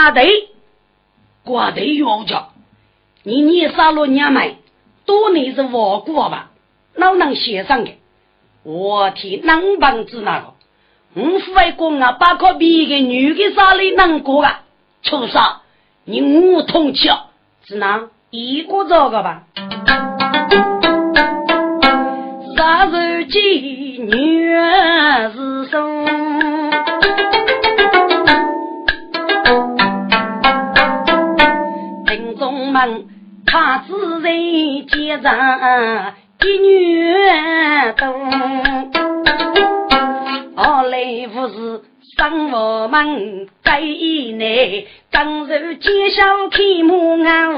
阿对，瓜对有着，你年杀了娘们，多年是我过吧，老能写上的？我替能帮子那个，我父爱公啊，把可比个女的杀里能过啊？畜生，你我通气，只能一个这个吧。杀人机女是生，他自然接上一女多，二来不是。生我们在内，刚柔介绍开幕啊！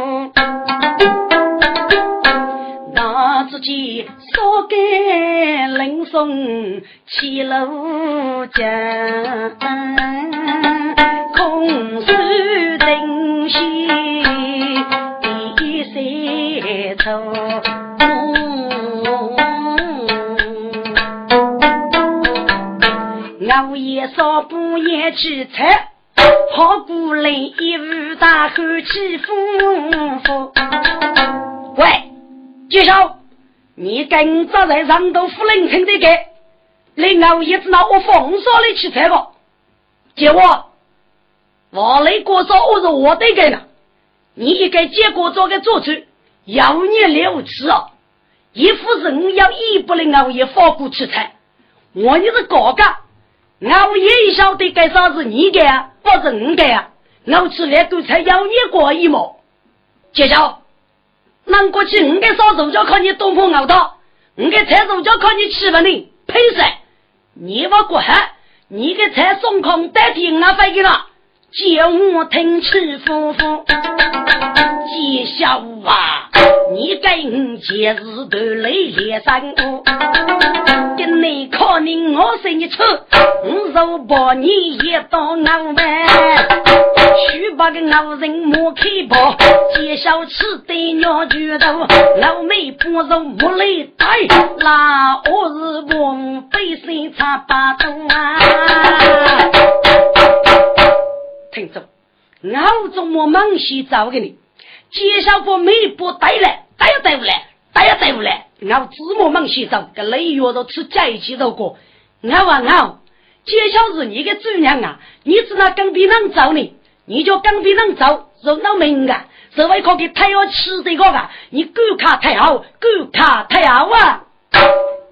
那自己说给林松起楼江，空手熬夜烧补夜吃菜，好过来一壶大口气呼呼。喂，介绍，你跟着在上头夫人村的给，来熬夜子那我风烧的吃菜不？接我，我来过早我是我的给了，你一个结果做个做主，要你了吃哦。一夫人要一不能熬夜放过吃菜，我你是高干。我也晓得该啥子你干，不是你干啊。我吃那个菜要你过一毛。介绍，难过去你给烧肉就靠你东风熬到，你给菜肉就靠你吃吧你，配谁？你不过海，你给菜送空代替我飞给了。叫我听起夫妇，介绍啊，你跟节日都来连三个，跟你靠你我生一出，我若把你一刀脑门，去把个老人莫开包，介绍吃的鸟举头，老妹不肉莫来带，那我是王背身插把刀啊。听着，我怎么忙洗澡给你？介绍过每步带来，带也带不来，带也带不来。我怎么忙洗澡？跟雷月都吃在一起走过。我啊我，介绍是你的主娘啊，你只那跟别人走呢，你就跟别人走，肉脑明啊，这位可给太要吃这个啊，你狗卡太好，狗卡太好啊！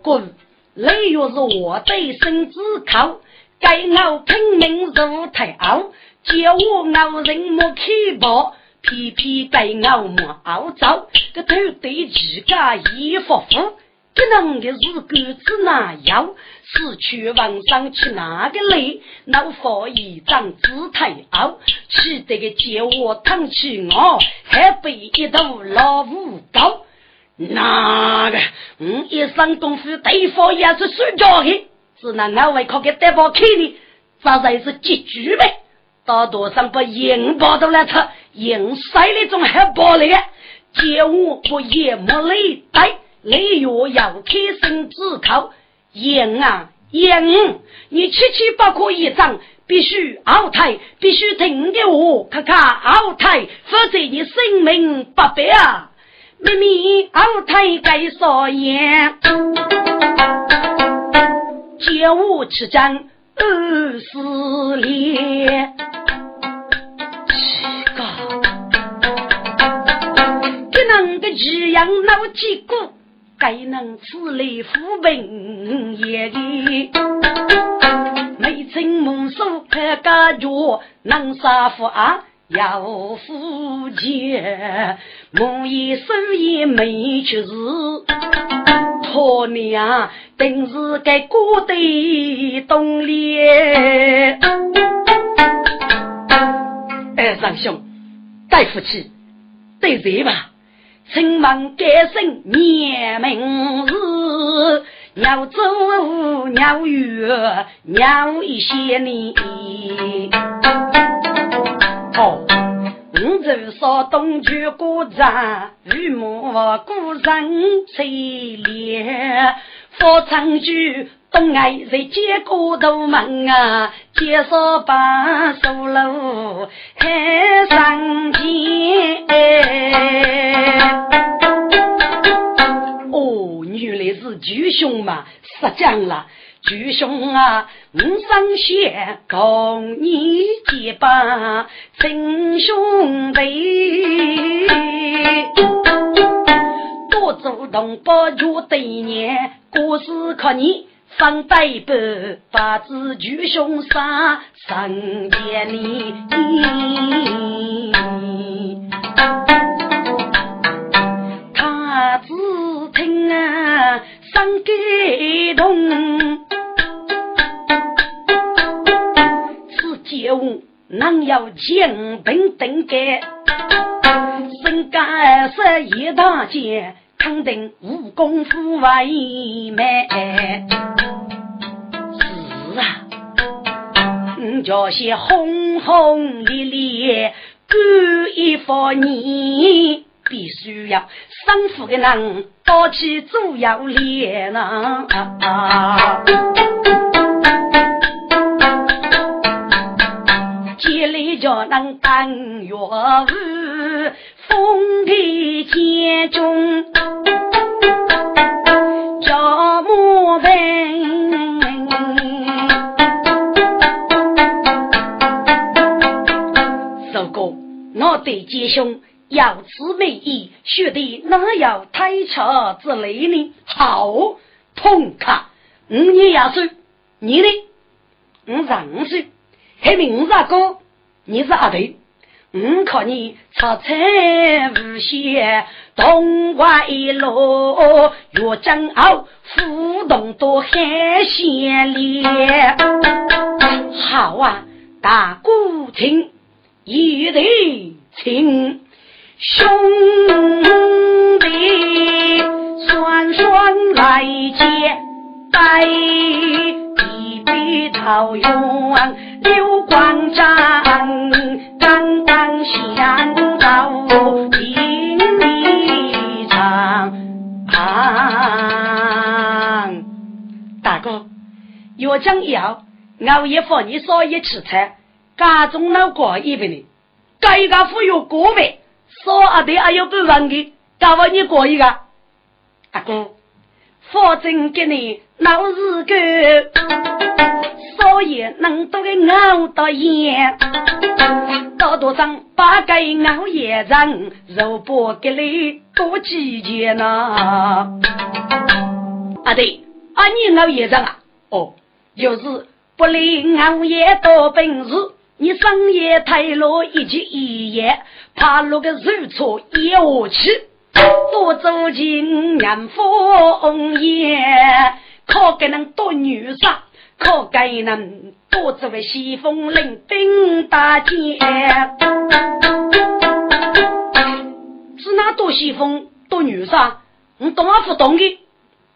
滚！雷月是我对身子靠，该我拼命入太好。叫我熬人莫开包，偏偏该熬莫熬糟。个头对自家衣服服，这能的日狗子哪要？死去往上去哪个累？老佛一张姿态傲，气得个叫我躺起我，还背一头老虎高。那个，我一身功夫对付也是睡觉的，只能俺为靠给对方看的，这才是结局呗。大多上把银包都来吃，银塞那种还包来，叫我不也没累带，累药要开身自靠。银啊银，你七七八可一张，必须熬胎，必须听的我看看熬胎，否则你性命不保啊！妹妹熬胎该少盐，叫我吃张二十年。只养老几个，该能此类富贫也的。没曾梦说看家脚，能杀富啊要富钱。梦一生也没出事，托娘定是该过得东脸。哎，长兄，带福气，对谁吧？请问改姓年名字，鸟走鸟月鸟一些年。哦，我就说东去古镇，雨幕古人翠莲，佛唱句东爱在接过头门啊，介绍把手楼海上见。哦，原来是巨兄嘛，失讲了。巨兄啊，我上学共你结拜亲兄弟，多做同胞就对年，过世靠你放带不把子巨兄杀上见你。他只听啊，伤感动。有能要精兵登盖，身干是一大件，肯定无功夫为美。是啊，你叫些轰轰烈烈干一番你必须要生富的人多起主要脸呐。叫能当岳父，封地监中叫母文。如果我对杰兄要此美意，学的哪有太巧之类呢？好，痛快！五年要岁，你呢？五十五岁，还没五十哥。你是阿头，我靠你出彩无限，东外路越江傲，浮动多海鲜烈。好啊，大鼓听，一对亲兄弟，双双来接拜，一笔桃园。刘关张刚刚相照情一场。大哥，要讲要，熬夜放你少一吃菜，家中老过一百年，该个富有过百，少阿弟还有半万的，搞我你过一个。大哥，保证给你老日个。少爷能多个熬到夜，多多上八个熬夜人，肉不给你多几件呐。啊对，啊你熬夜人啊？哦，就是不离熬夜多本事，你深夜太落一起一夜，怕落个肉错一下去，多走进年风夜，可给能多女杀。可该能多这位西风领兵大将，是那多西风多女杀？你懂啊不懂的？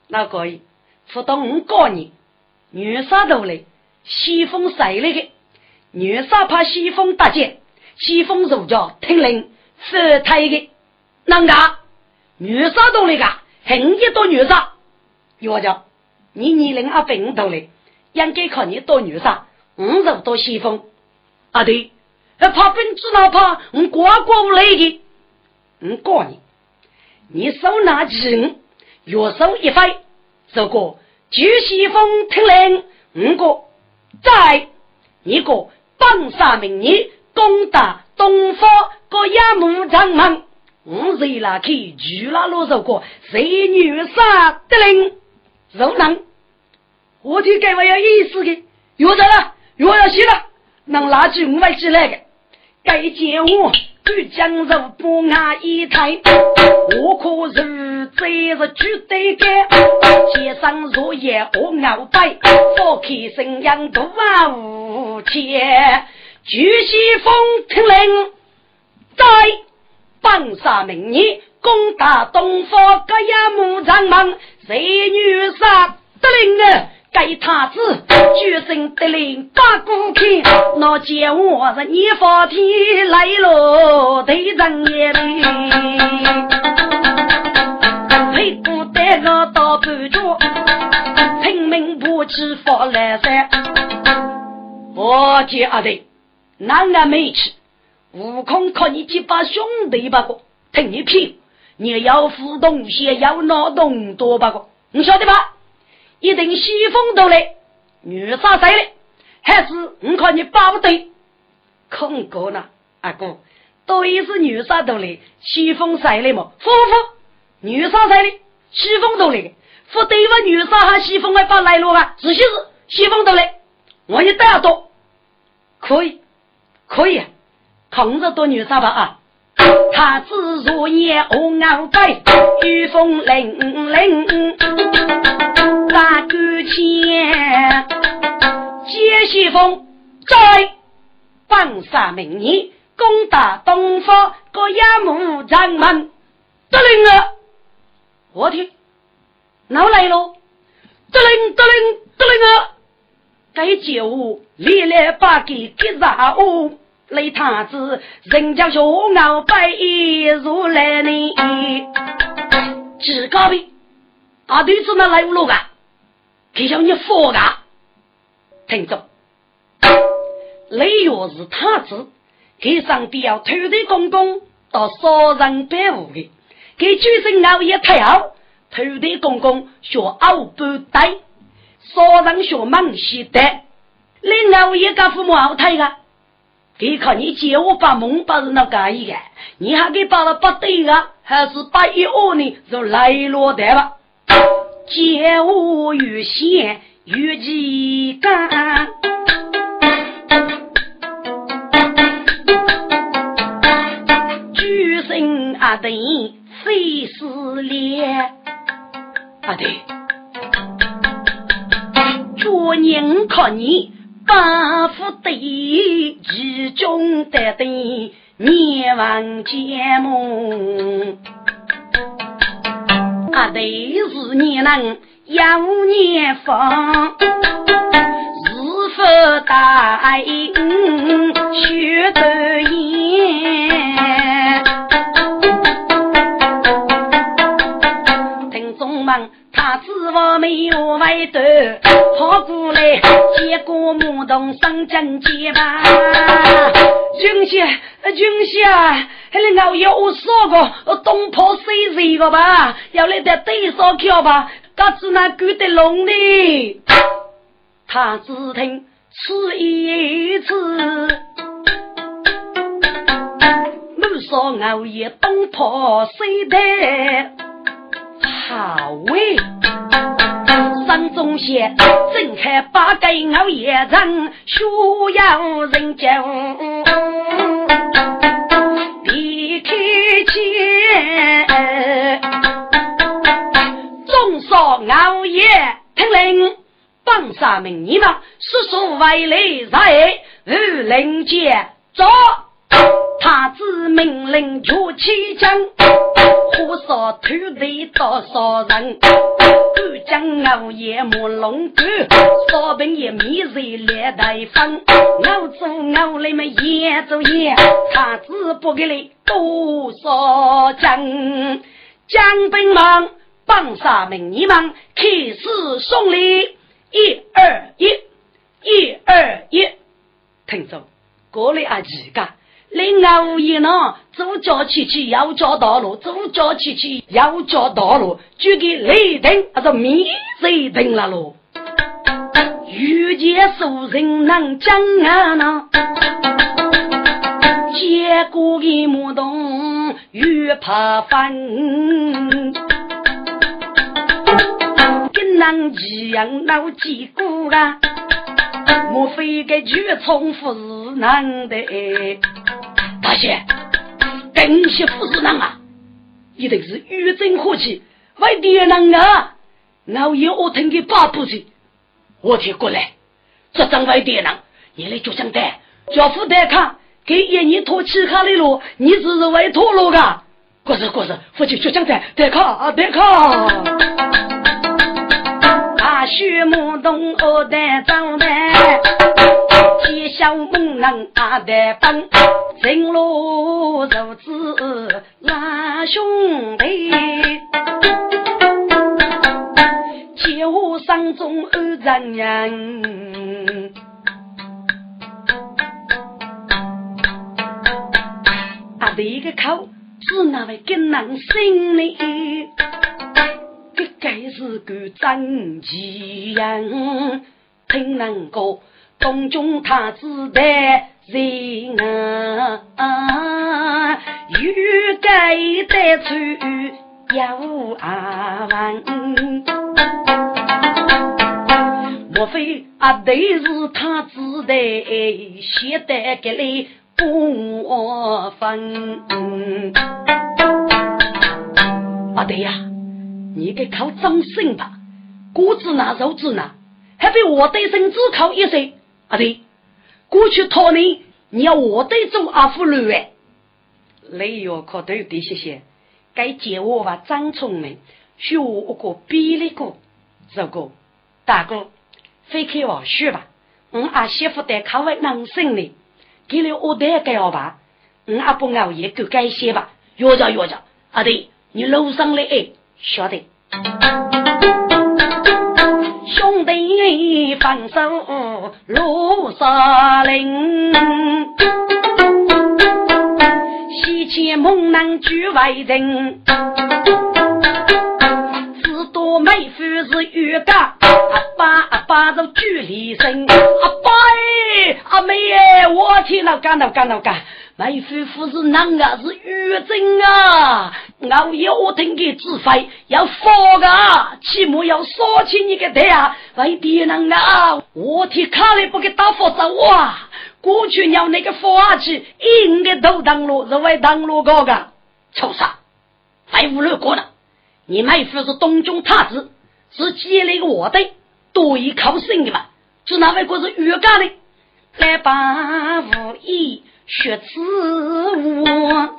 那可以，不懂我告你，女杀都来，西风谁来的？女杀怕西风大将，西风如叫听令发胎的，啷个？女杀都来个，很一多女杀，我叫你年龄啊病头来。应该靠你多女杀，五十多西风。啊对，怕本子哪怕我过过不来的，我告你，你手拿剑，右手一挥，这个巨西风听令，五个在一个榜上名义攻打东方个亚木长门，我谁拉去举拉罗这个谁女杀得令，若能。我听该话有意思的，又得了，又要写了，能拿起五百起来的，该见我举江肉不牙一抬，我可是这是绝对的，街上若夜我鳌拜，放开声音多啊无钱，巨西风听令，在榜上名义攻打东方各衙木长门，谁女杀？得令啊！该太子决心得令八股天，那见我是你发天来了，对人眼里，配不得我到半脚，拼命不夫妻发来噻。我姐阿弟，男人没去，悟空靠你几把兄弟把个，听你屁，你要互动些，要脑洞多把个，你晓得吧？一定西风都来，女杀谁的？还是我看你把不对？空哥呢？阿哥，都也是女杀都来，西风谁来嘛？夫妇，女杀谁的？西风都来，不对吧？女杀和西风还把来路啊？仔细是西风都来，我也带多，可以，可以，空着多女杀吧啊！他自若夜红鳌背，御风凛凛，大鼓前接西风，在放杀明年，攻打东方，各衙门长门，得令啊！我听，哪来喽？得令得令得令啊！该酒历来把给给啥哦？雷太子，人家小熬白衣如来呢？几高位？啊，对子那来无路啊？给叫你佛啊！听着，雷月是太子，给上帝要偷的公公到杀人百物的，给举身熬夜太好，偷的公公学熬不带，杀人学忙西的，你熬夜干父母熬太个？给看你借我把梦把人那干一个，你还给把了不对啊？还是把一二呢？就来落得吧？借我与先与几干？举身阿弟非是烈，阿弟，昨年看你。八府地，其中得的灭亡节目，啊，对是你能要年方，是否答应学得言？听众们。他指我没有外头跑过来，结果木动上阵结吧。军师，军师啊，还能熬夜我说过东坡西热个吧？要来点对手跳吧，嘎子那狗的龙的。他只听此一次，我说熬夜东坡西的。好喂，山中仙睁开八盖熬夜人，需要人救。离开前，众说熬夜听令，帮杀名义嘛，叔叔为来在二林间走。他子命令出起将，火烧土地多少人？干将熬夜莫龙干，烧饼也米热来大方。熬做熬来么也做也，他子不给你多少将？将兵们帮杀名义们开始送礼，一二一，一二一，听着，过来啊几个。另外无言呢，左脚起起，右脚道路，左脚起起，右脚道路，就给雷霆，还是米雷霆了喽。遇见熟人能讲啊呢，结果一木动越怕烦，跟人一样闹结果啊，莫非个绝重复是难的？大仙，更些富士囊啊，一定是玉真火气，为爹娘啊！熬夜我听给八步去，我听过来，这张外爹娘，你来就想带，叫副带看，给爷你拖其他的路，你只是为拖路的，过是过是，父亲就想带带看啊带看。大雪木东我带张带。天小猛人阿得帮，正路如子拉兄弟，酒上当中二丈人，啊，这个口是那位更能心里，这该是个真奇人，听能够东中太子的人啊，欲盖得出。有阿万，莫非阿对是他自的写得给你不分？阿对呀，你给靠张生吧，果子拿肉子呢，还被我对身只靠一些。阿对，过去讨你，你要我对做阿夫路哎，你要可都得谢谢。该借我吧，张聪明，学我个比例个，这个大哥，非开玩笑吧？我阿媳妇得考为能生呢，给了我得该好吧？我阿不熬夜够该些吧？约着约着，阿弟，你楼上来哎，晓得？兄弟放手路上林。西岐猛男举外人，只道妹夫是玉家，阿爸阿爸都举离身，阿爸哎，阿妹哎，我天哪，干到干到干，妹夫夫是男啊，是玉贞啊，熬夜我听给指挥，要发个，起码要说起你个头啊，为别人啊，我天卡里不给打发走啊。过去要那个法器，应该都当路，是为当路高个，臭啥？还无路过呢？你妹夫是东中太子，是接了一个我的，多一靠生的嘛？是哪位国是越干的？来把武艺学此我，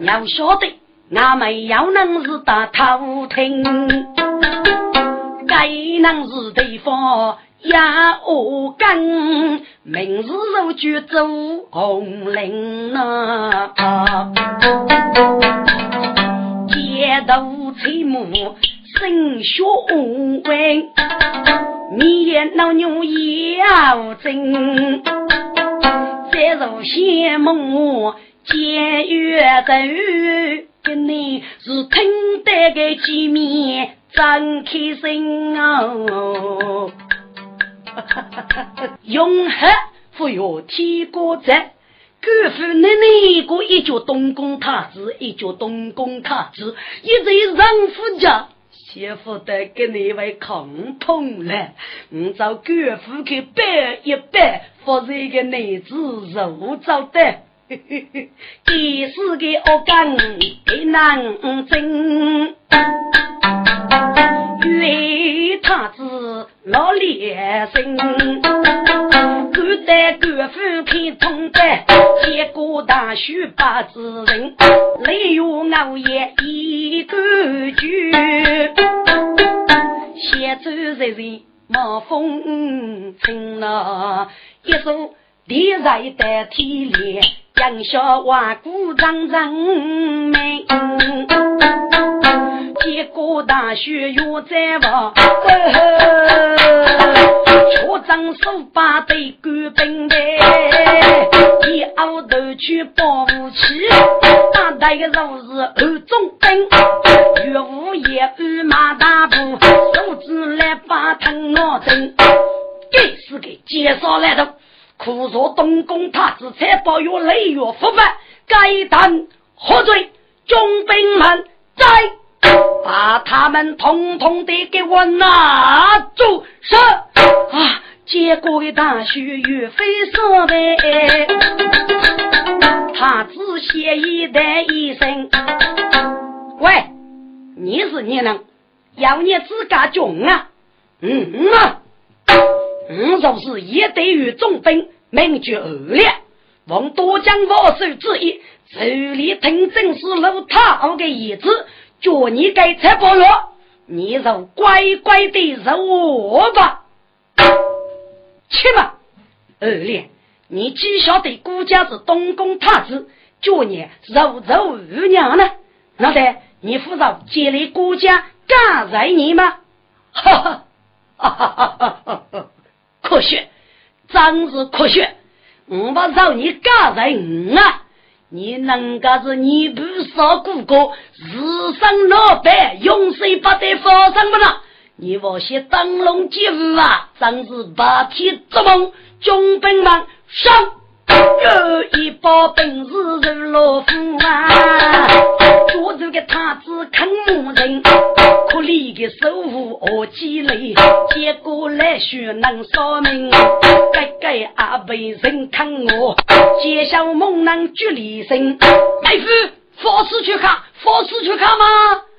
要晓得，俺们要能是打头听，该能是对方。呀，我干，明日我就走红岭呐，街头吹木生学问，面老牛要真，再入羡慕见月走，跟你是听得个见面真开心哦。永恒富有天国在，各府那那个一叫东宫太子，一叫东宫太子，一在人夫家，媳妇得跟那位抗通了。我找各府去摆一摆，发这个女子肉找 的，第四个恶干的难争。为他子老烈心，敢在官府看通的，结果大许八字人，雷雨熬夜一个句，写走日日冒风尘呐，一首烈日的天烈，杨小万古长人美。结果大雪又在望，出征手把对官兵的，一熬头去保武器，打的个若是二中兵，岳无也与马大步，手指来把藤我针，给是给介绍来的，苦说东宫太子才保有雷月伏法，该当何罪？中兵们在。把他们统统的给我拿住！是啊，结果的大雪岳飞说呗，他只写一代一生。喂，你是你能要你自家穷啊？嗯啊，嗯就是一对于重兵，名绝恶劣，王多将我手之意，手里听正是老太的意思。叫你给财宝了，你就乖乖的认我吧。去吧，二莲，你只晓得顾家是东宫太子，叫你肉肉二娘呢？那得你负责接来顾家干在你吗？哈哈，哈哈哈哈哈！可学，真是可学！我不让你干人啊！你能个是你不少顾客，日上老板，永世不得发生不了？你我些灯笼接舞啊，真是白天做梦，中兵们上。有一把本事如老虎啊，捉住个太子看母人，可怜的手无何积累，结果来学能说明，该该阿被人看我，接小猛男举离身，妹夫，佛寺去看，佛寺去看吗？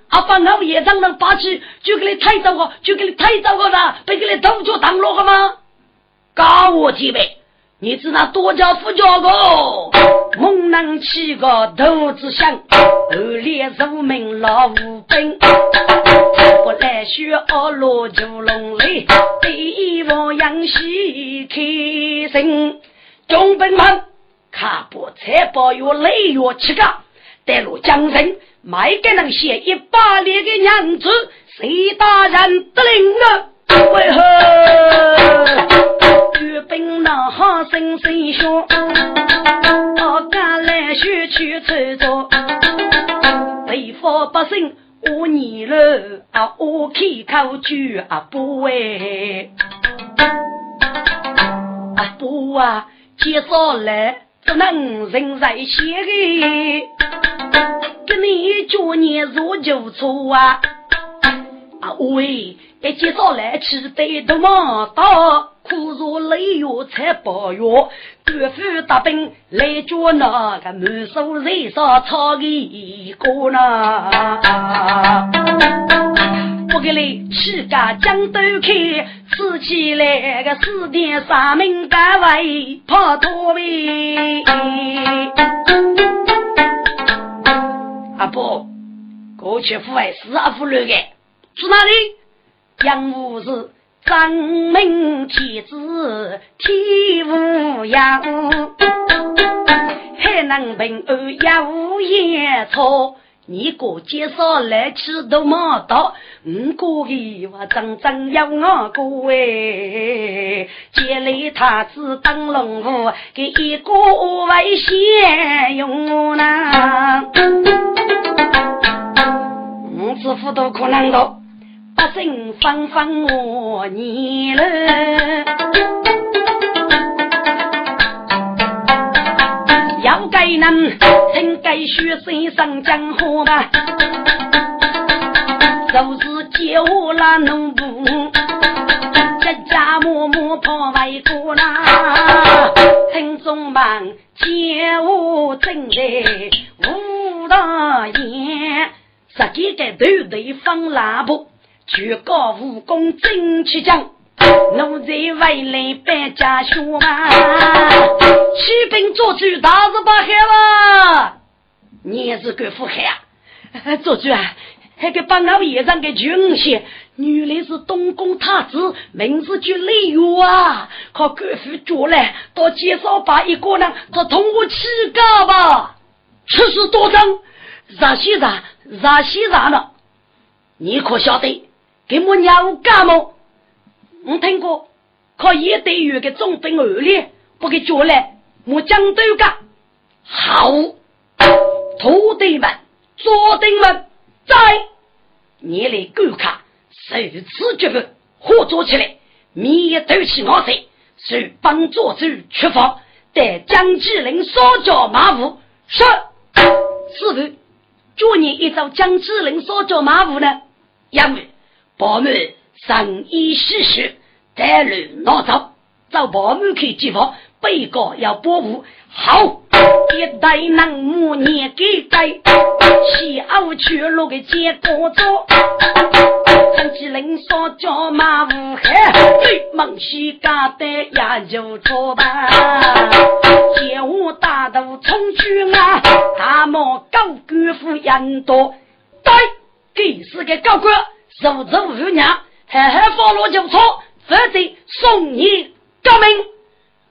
阿把老爷长能拔起，就给你抬走个，就给你抬走个了，被给你头脚当落个吗？告我几杯。你知那多叫副叫个，猛男起个头子响，后脸入门老无本，我来学二罗九龙雷，第一王杨喜开声，中本们卡不财宝有雷药七个，带路江人卖给那些一百里的娘子，谁大人得令啊？为何？举兵那哈声声响，我赶来学去操作，北方百姓我你了啊，我开口就啊不为。啊不啊，介绍来只能人在先的，给你叫你入就错啊。啊喂，一介绍来吃得多么大。苦如雷雨才八月，官府大兵来捉那个满手人上草一个呢。不给你去个江都开，吃起来个四点三名单位怕脱位。阿伯，过去府外是阿府来的，住哪里？杨武是。张门天子天无恙，海南平安也无烟草。你个介绍来吃都没到，五个月我整整要我过哎。接来太子当龙虎，给一个外先用呐。五子府都可能到。百姓纷纷我你了，要该能真该学生上江湖吧，就是叫我那农夫，家家默默跑外国啦，村中忙叫我正在武大爷，十几个头头放喇叭。举高武功真气将，奴才未来百家学嘛。起兵做主，大事不害哇！你是个富海啊！做主啊！那个帮老爷上个军衔，原来是东宫太子，名字叫李玉啊！靠官府捉来，到街上把一个人，他同我起高吧？出事多张，热西热，热西热了，你可晓得？给我娘干么？我听过，靠一对月的中兵恶劣，不给叫来，我将都干。好，徒弟们、左弟们，在你来观看，受此绝不合作起来，灭斗起我谁？是帮助主出发，带江继林烧脚马虎。是，师傅，祝你一招江继林烧脚马虎呢？因为。宝母神医施施，带路拿走，找宝母去接访，被告要保护。好，一代能母年给带，小去落个结果做，陈继林说叫马无害，对孟西家的也就错吧。借我大渡冲去啊，大毛高官府人多，对，给是个高官。如此无娘，还还放落就错，否则送你革命。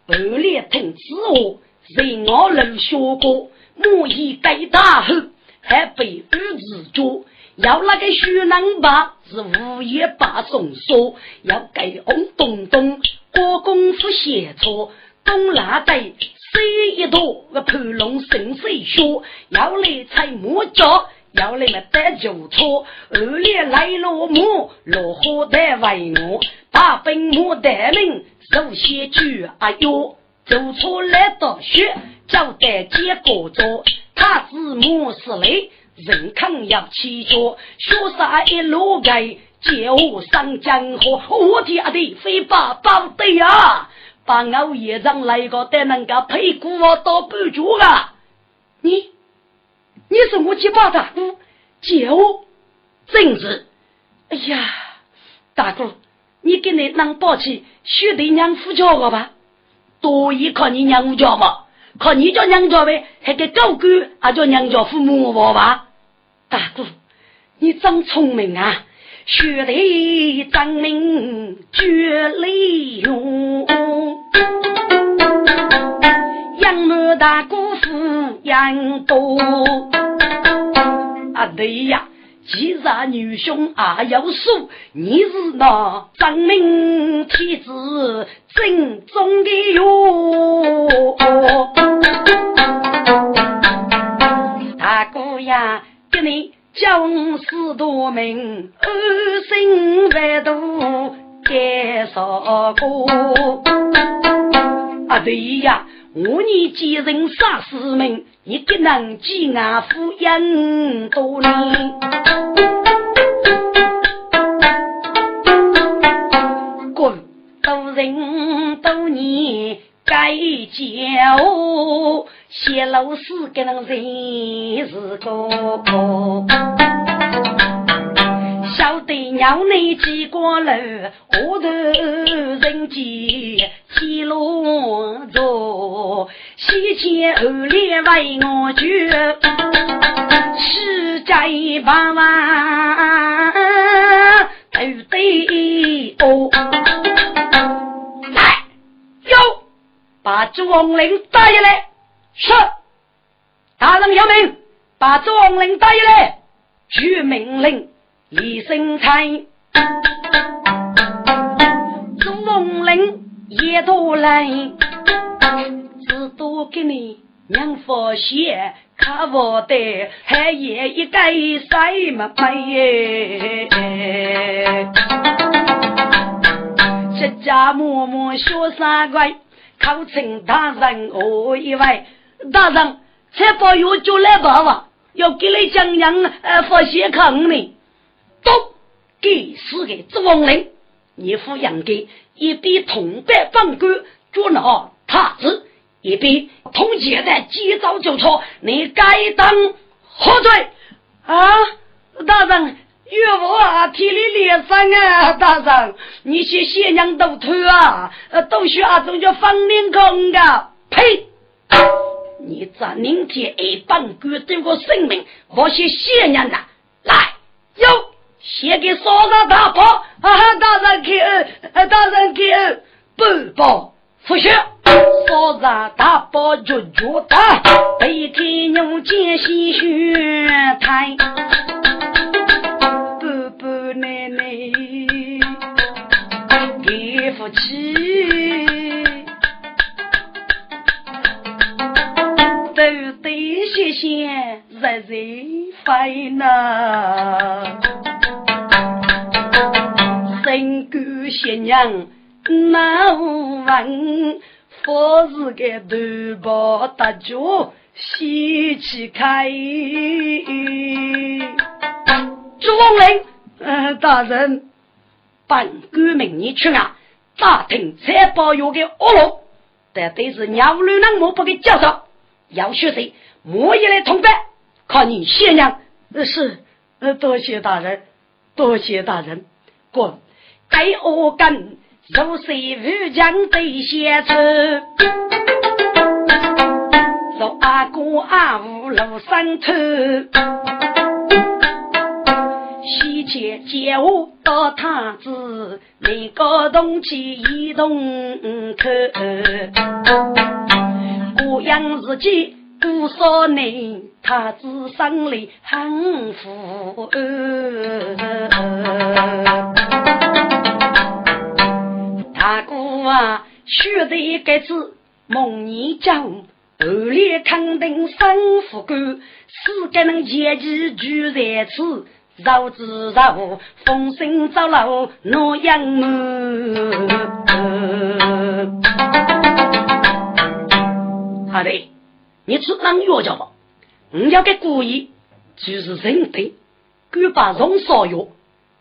二连听此话，人我能学过，莫以该大后，还被儿子捉，要那个徐能把是午夜把松说，要给红东东过功夫写错，东拉带西一朵个盘龙神水说，要来采木脚。要来么得就错，二爷来落幕，落花得为我，大本木得名，首先句哎哟，走错来到学，交代结果做，他字母是雷，人肯要起脚，学啥一路该，借我上江河，我天的非把宝的呀，把我爷长来个得能够配股我到半脚啊，你。你是我结巴大姑，姐我正是，哎呀，大姑，你给你能抱起兄弟娘夫叫我吧？多一靠你娘夫叫嘛？靠你叫娘家呗？还给高官还叫娘家父母我吧？大姑，你真聪明啊！兄弟长命绝利用。大姑父杨多。啊，对呀，既然女兄啊要说你是那真命天子正宗的哟，大姑呀，给你将士多名，二心万度该少过。啊，对呀。我你几人杀死命，你个能记俺夫养多年。滚，多人多年该教，谢老师给人人是个。晓得娘内几过楼，我头人间几落座，西前后里为我救，世债万万都得哦。来，有把朱王令带来。是，大人有命，把朱王令带来，据命令。一声差，朱龙林也多来，只多给你娘发现，看我的还也一个什么背？这家默默学三怪，考成大人我以为大人才把药就来吧吧，要给你讲讲呃发现坑呢。给死给朱王林，你抚养给一边同伴放官捉拿他子，一边同接待急早就错，你该当何罪啊？大人岳父啊，体力烈伤啊！大人，你去咸阳都偷啊？都需要种叫方面空的？呸！你这明天一帮官对我性命，我去咸阳的，写给少上大伯，啊！大人给恩，大人给恩，不报不学。少上大伯就觉得背给牛肩心血太，伯伯奶奶给福气，都得谢谢日日费呢。人干新娘难闻，佛是个头包大脚喜气开。朱王林，嗯，大人，本官明年去啊，大庭采包药的恶龙，但都是鸟女人莫不给介绍，要学谁，莫一来同伴，靠你新娘。是，多谢大人，多谢大人，滚。该我跟如水如江对先出，若阿哥阿五路上头，西街接我到堂子，每个东去一动口，过样日记多少年，太子生里很富。大哥啊，学得该次梦你讲，后来肯定生富贵，四个人前期聚在此。绕子绕，风声走漏诺阳门。好的，你去当药家吧。我要给故意就是人得，敢把荣烧药，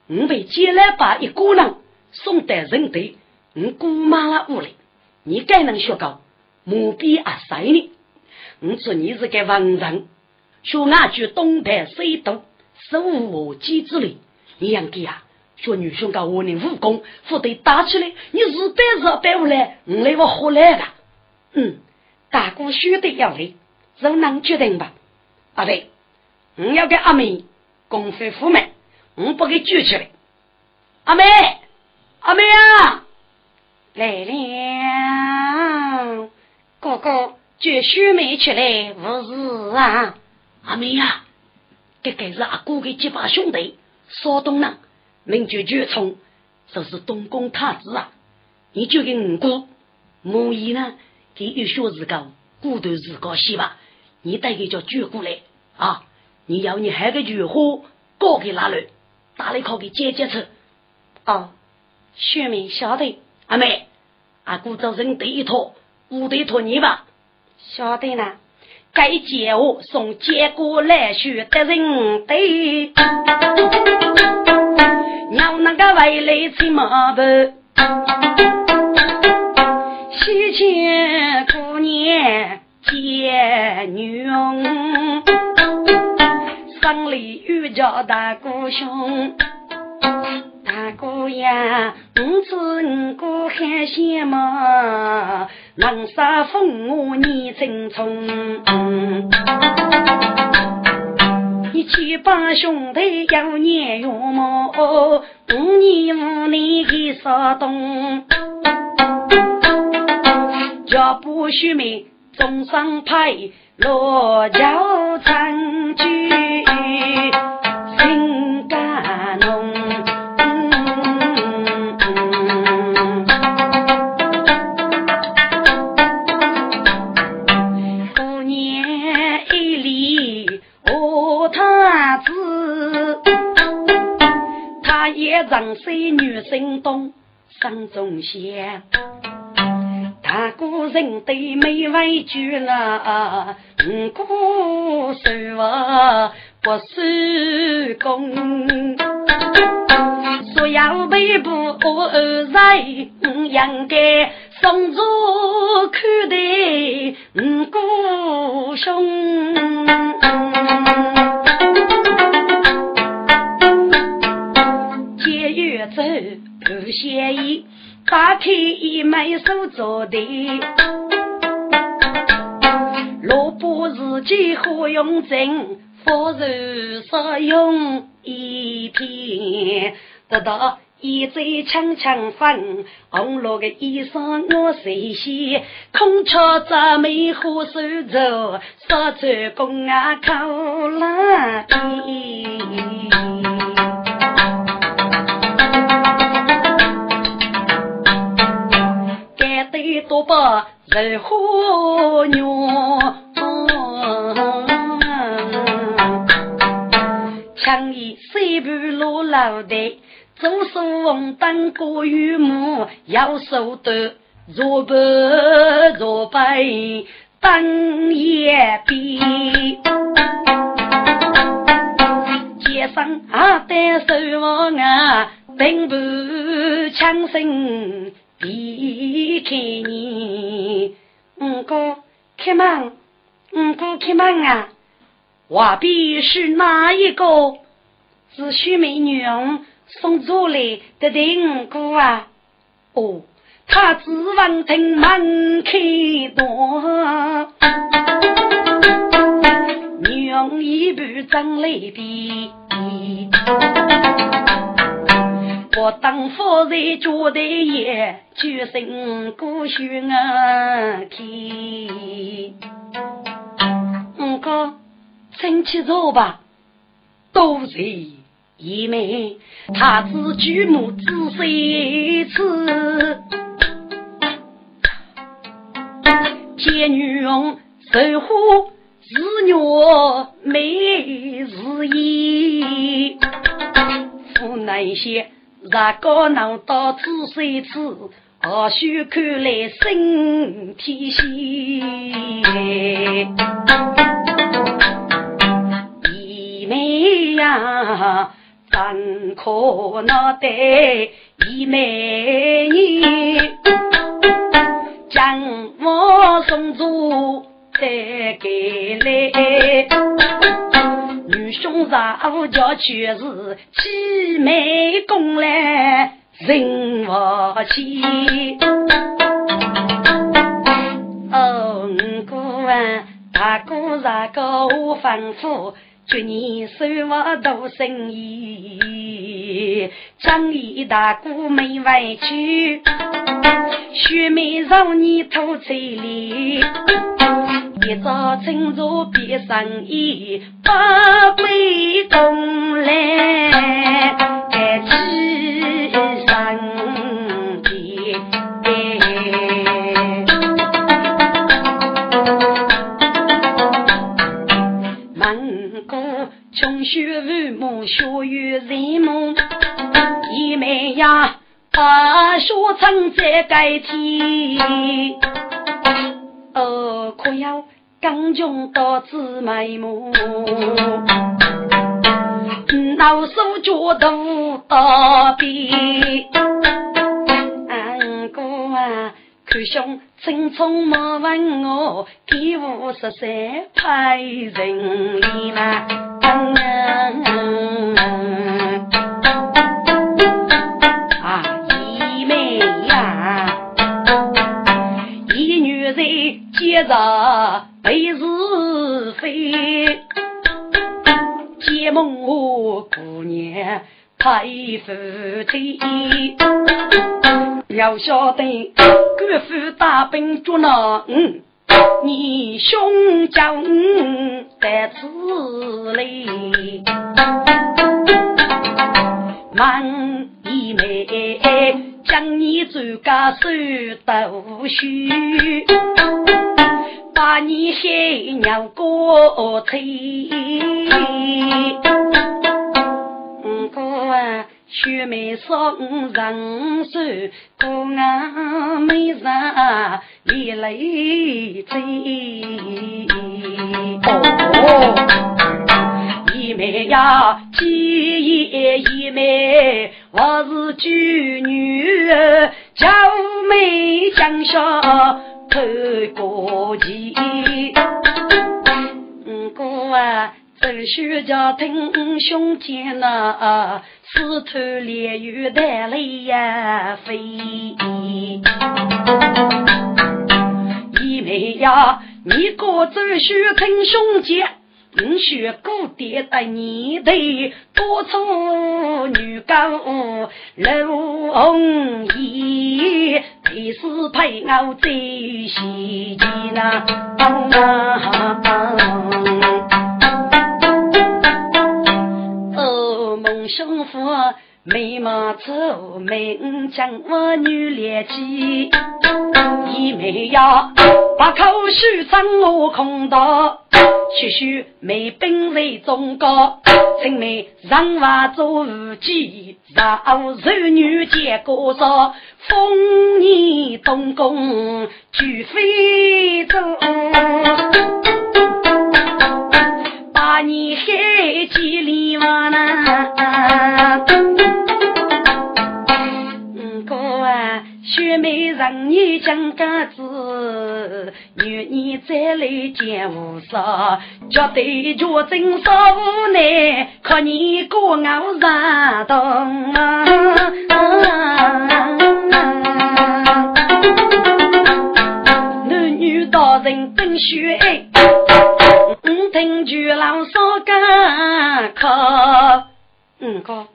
我被接来把一个人送到人堆，我姑妈了屋里，你该能学高，目必阿塞你。我说你是个文人，学俺句东台西东。十五我机之类，你养给啊？说女兄搞我的武功，不得打起来，你是白日白不来，我来我何来的？嗯，大哥兄弟要来，就能决定吧？阿对，我要给阿妹功夫富美，我不给举起来。阿妹，阿妹啊，来了，哥哥举须眉起来，无事啊？阿妹呀。这个是阿哥的结拜兄弟，少东人，名叫绝冲，就是东宫太子啊！你就给五姑，母仪呢，给玉小自个骨头自个洗吧，你带个叫绝过来啊！你要你还个菊花，高给拿来，打来靠给姐姐吃。哦，薛明晓得，阿妹，阿姑找人对一套，五对托你吧，晓得呢。该接我送结果来学的人对，要那个外来骑马步，西迁姑娘接女佣，生里遇着大姑兄。大哥呀，五子五哥还羡慕，能杀风我你真聪。你七八兄弟要年月么？五年五年的少东，要不须眉中上派，落脚长居心肝浓。长岁女生东山中仙，大姑人对没畏惧了，五姑手啊不收工，说要背部二在应该送出看的五姑兄。走不协议，打开一枚手镯的，萝卜自己何用针，佛如所用一片，得到一嘴枪枪粉，红罗个衣裳我谁洗？空敲着梅花手镯，烧出公啊口来。多把人火娘，强一三步落老的，左手红灯过玉幕，右手的若白若白灯也比，街上啊带手王啊，并不强声。离开你，五哥开门，五哥开门啊！我必是哪一个？是徐美女送出来的五哥啊！哦，他只闻听门开多，女一步张泪滴。我当夫人觉得也就生过血啊！天，五哥生气走吧，都是一妹，他子举目之谁痴？见女佣守护日月美日衣，府内些日高能到知谁痴？或许看来身体细，一妹呀，怎可脑袋一妹你，将我送走再给来，女兄长家却是七妹公来。人我起，哦，五哥啊，大哥大哥我吩咐，祝你收我多生意。张义大哥没委屈，雪梅让你偷彩礼，一早趁着别生意，八杯公来开穷学父母，学于人母，一妹呀，把学成在改天。哦，可要刚穷到姊妹母，老手脚都大边。俺哥啊，看兄匆匆莫问我，给我十三派人里嘛。啊，姨妹呀，一女人接着被是非，结梦我姑娘太夫妻，要晓得国父大兵捉拿嗯。你兄长在此里，满一妹将你走个手都虚，把你黑娘过催。哥啊！雪梅送人手，姑娘美人泪泪醉。哦，一妹呀，几爷一妹，我是举女，娇美江上透过旗。嗯，哥啊。只需家听兄弟呐，四头连雨带泪呀飞。一妹呀，你哥只需听兄弟，你学古典的你的多出女高楼红衣，配是配我最喜气呐。兄父眉毛皱眉，将我女连起，一妹呀，把口须张我空道，须须没本事中高，青梅让娃做无忌，让柔女见过少，丰年东宫举飞走。把你害几里哇呐？哥啊，雪梅让你讲个字，女你再来见我说，绝对绝真少无奈，可你过我上东啊！男女大人真血爱。听句老少讲可，嗯哥，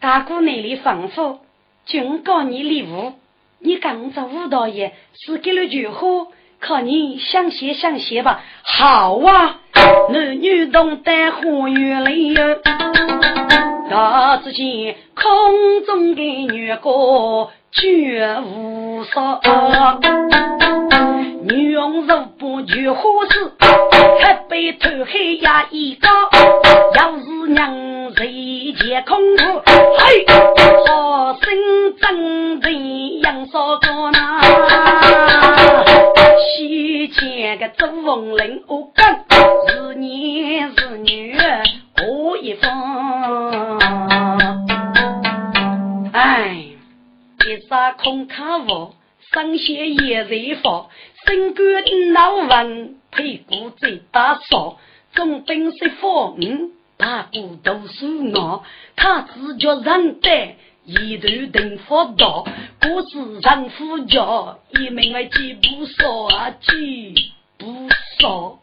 大姑那里吩咐，军告你礼物，你刚做吴大爷，是给了句话，靠你想写想写吧。好啊，男女同在花园里哟。大只见空中的月光绝无少，女用肉不菊花丝，黑背头黑呀一高，要是娘谁见空腹，嘿，好生真人杨少高呐，西前个周凤林我干，是男是女我一方。哎，一杀空卡窝，上学也在发，身官老文，屁股最大少，总本是佛嗯，大姑读书我，他自觉人得，一头定佛道，故事人夫家，一名为几不少啊，几不少，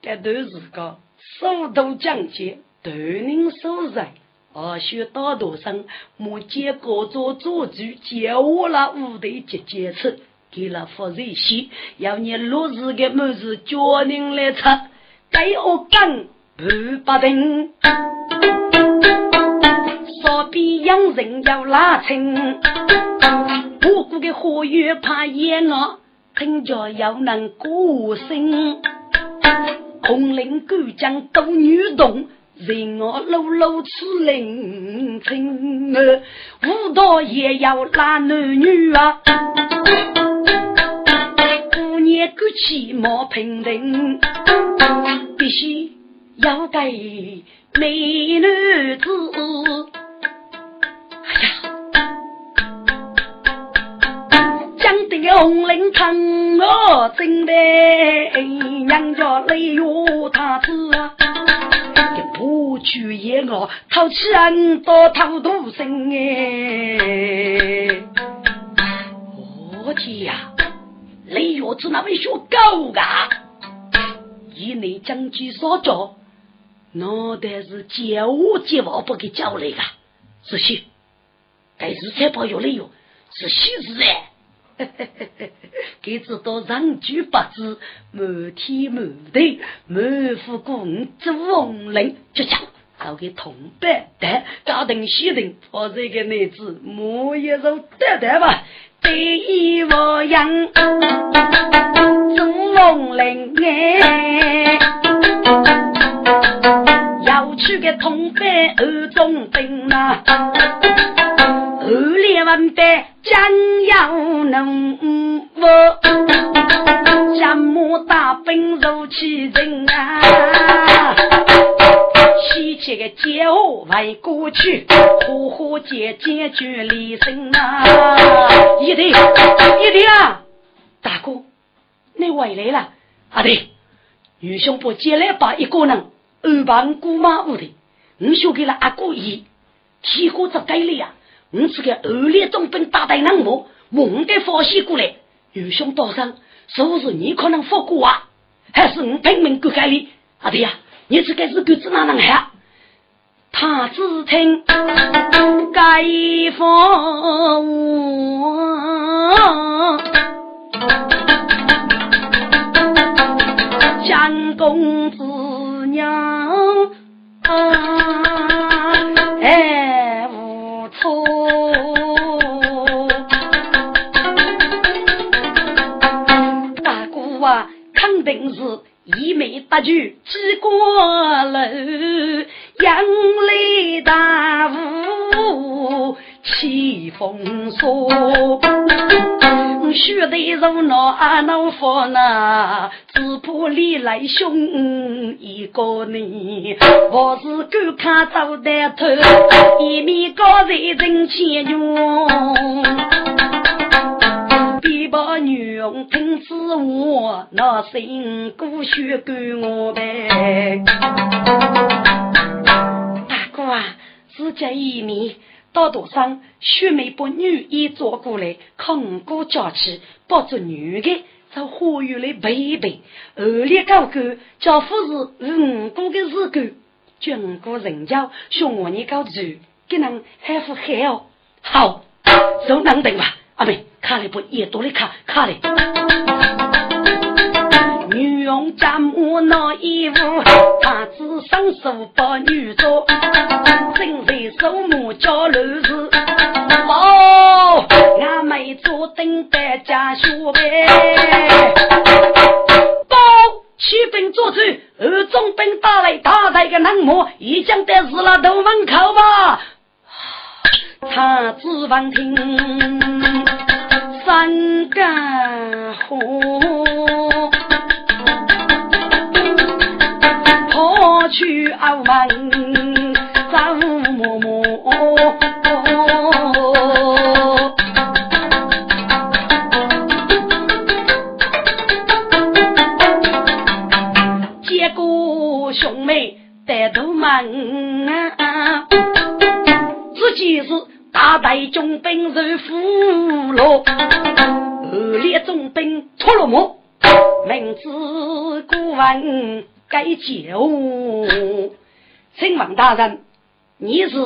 这都是个速度讲解，对人受人。二学大多生，目见各座做主，接我了五队集结出，给了福瑞西，要你落日的母子叫人来吃，给我干不不定，少比养人要拉清，无辜的花园怕淹我，听着要能过声，红领狗将斗女动。人我露露此灵清啊，舞蹈也要拉男女啊，姑娘骨气莫平等，必须要给美男子。红领巾我真的娘家泪哟他子啊。不去也我掏钱多掏多生哎！我天呀，雷月子那位学狗啊！以内将军所教，那得是借我借我不给教来的，是些，该是才保有雷哟，是喜事哎！给知道人居八字，满天满地满腹公子王林，就讲找个同伴的家庭喜人，我这个女子莫一手得得吧，第一模样朱王林哎，要去个同伴二中兵呐。二两万百将要能我，将马大兵入其阵啊！西去个酒外过去，呼呼姐姐决离身啊！一弟，一弟啊！大哥，你回来了？阿弟，女兄不接来把一个人二帮姑妈屋的，你说给了阿哥一，提锅子给了呀？你这个恶劣中兵大队人物，我该放心过来。有兄道上，是不是你可能发过啊？还是你拼命过海里？阿弟呀，你这个是狗子哪能害？他只听该放我，江公子娘。定是一眉大举几过楼，杨雷大雾起风沙，须得如闹阿闹火呐，只怕你来凶一个你，我是狗看走的头，一面高在人前用。一把女佣听此话，那心骨血干我呗。大哥啊，自家一面到途上，雪梅把女衣抓过来，空过家去，抱着女的在花园里陪陪。二里高歌叫夫是五哥的日干，军国人家向我你搞住，给人还不害哦。好，就能等吧。阿妹，卡里不也多的卡卡里？女佣家母那一当手把女做，正在手磨叫楼子。哦，俺妹坐等待家学呗。报，起兵作战，二中兵打来，打在个南模，已经在日了头门口吧。他只闻听三干火，跑去澳门找嬷嬷。结果兄妹带头门啊，自己是。大队中兵是俘虏，二列中兵脱了幕，明知故问该救。请问大人，你是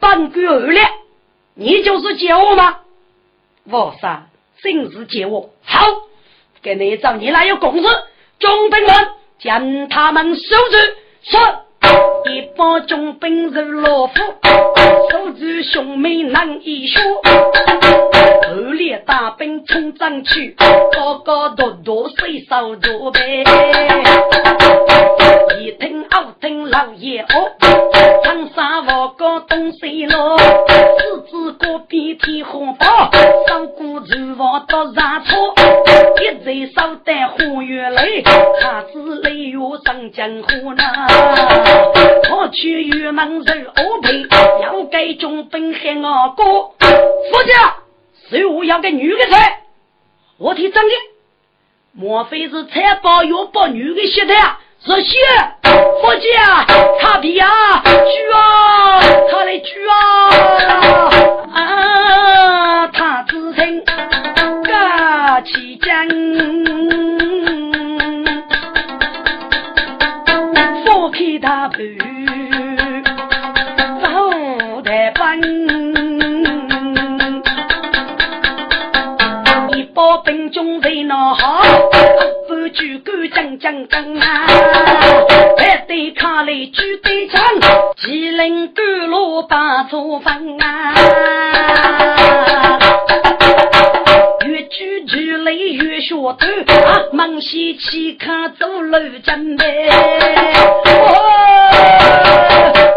本官二列，你就是救我吗？我杀，正是救我。好，给你找你俩有共识，中兵们将他们收住。说。一帮中兵如老虎，手持兄妹难以说。二列大兵冲上去，高高多多水手着呗。一听二听老爷哦，长沙我高东西路，四子哥边天火爆，上古厨房到上车，一贼烧得火越雷，他是雷月上江湖呢。去玉门受欧陪，要给中兵喊我哥。夫家，随我要个女的菜，我听真的，莫非是菜包要包女的血的啊？是血，夫家，他皮啊，猪啊，他的猪啊，啊，他自称嘎起将，举杆将将将啊！排队卡来举队长，骑领赶路把作风啊！越举举累越学多，忙西起看走路真呗。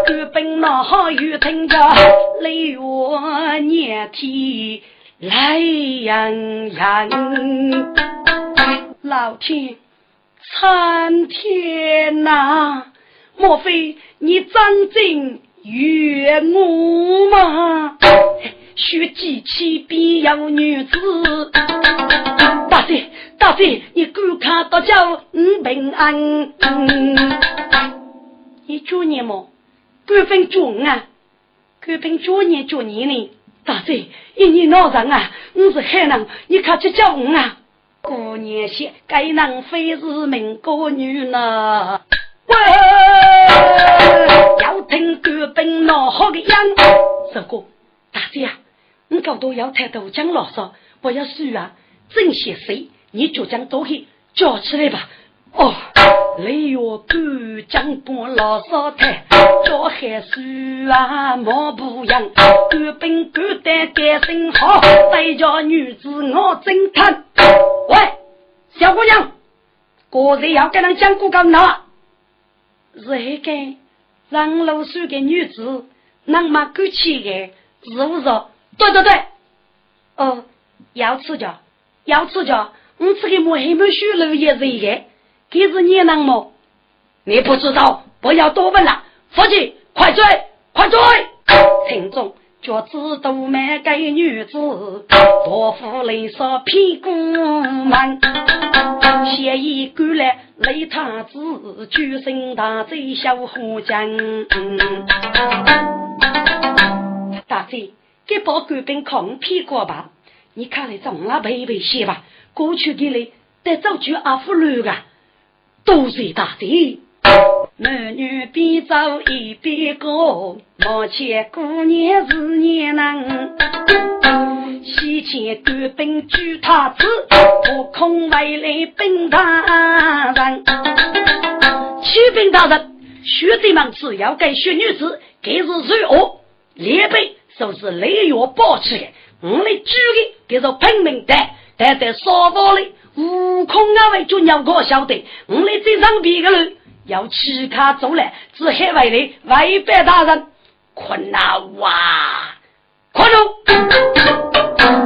官兵哪好越听着累越念天。懒洋洋，老天，苍天呐！莫非你真正怨我吗？学机器必有女子，大姐大姐，你观看到叫五平安。你祝你么？官分祝啊！官分祝你祝你呢？大姐，一年闹人啊！我是海南，你可去叫我啊！过年些，该人非是民国女呢。喂，要听官本闹好的样。这个大姐啊，你搞到要太多讲牢骚，不要输啊！真些谁，你就将多去，叫起来吧。哦。雷月半江半老少太，叫海水啊莫不样，官兵官胆干心好，再叫女子我真看。喂，小姑娘，个人要跟人讲过干哪？是那个让老师的女子，那么够气的，是不是？对对对，哦，要吃着，要吃着，我这个莫黑木须楼也是一个。这是你能么？你不知道，不要多问了。夫妻，快追，快追！群众脚趾都迈给女子，多夫雷少屁股慢，嫌疑过来雷他子，举身大醉小虎将。大姐，给包官兵扛屁股吧！你看来怎么背背些吧？过去的嘞，得找去阿福路啊。多谢大姐，男女边走一边过，目前过年是年能。西前官兵举太子，悟空未来兵大人。启禀大人，学弟们只要给学女子，给是最恶，列辈说是雷月保持的，我来举的给是拼命的，但在沙包里悟空啊为主要我晓得，我来这上边个人要起卡走来，只海外的外边大人困难哇，快走，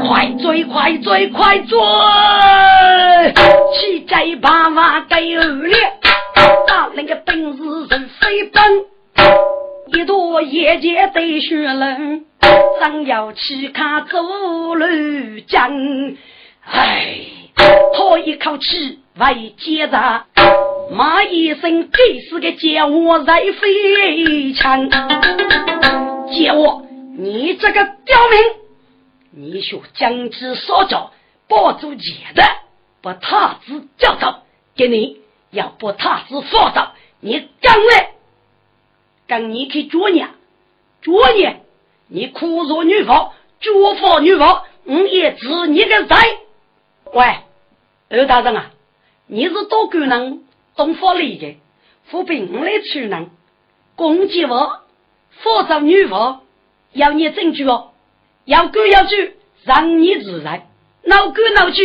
快追快追快追，七寨八马该二列。打那个本事人飞奔，一朵叶结对雪人，正要去看走路江。唉，叹一口气，为接着骂一声，这是个贱货在飞枪。贱货，你这个刁民，你学将之所教，抱住钱的，把他子叫走，给你。要不他子放走，你刚来，跟你去捉你，捉你，你苦若女佛，捉佛女佛，我也治你个罪。喂，二大人啊，你是多功能懂法律的，扶兵来处人，攻击我，佛造女佛，要你证据哦，要狗要猪，让你自在，闹狗闹猪，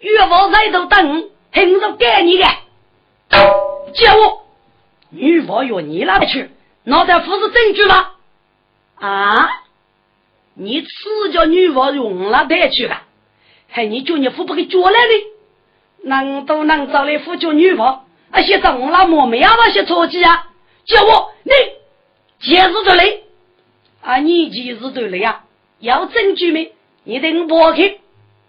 越王在头等，凭着给你的。叫我女佛约你哪里去？脑袋不是证据吗？啊！你赐叫女佛用哪带去了？还你叫你父不给叫来的？能都能找来夫叫女佛，而且中了么没有那些错记啊？叫我你解释的嘞？啊，你解释的嘞呀？要证据没？你等我去，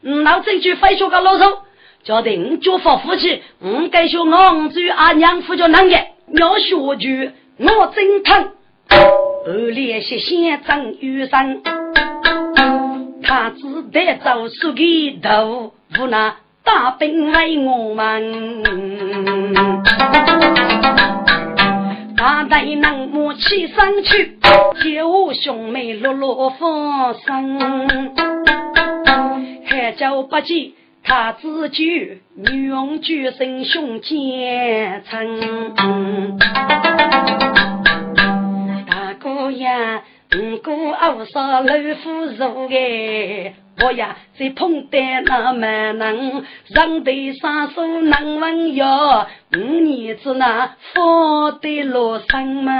拿证据非说个老手。叫得我叫发夫妻，我该说我主阿娘夫叫男的，要学句我真疼。二连些先张雨生，他只得走书给头，无那大兵为我们。大胆能莫起身去，叫兄妹落落发生，还叫不急。他自举女用举身胸前称，大哥呀，五哥二嫂老夫肉哎，我呀在碰得那么能，让对双手能稳哟，五儿子那福得落生嘛，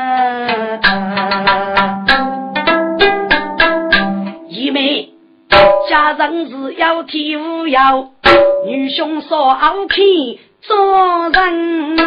一妹。家人是要体无要，女兄说好看做人。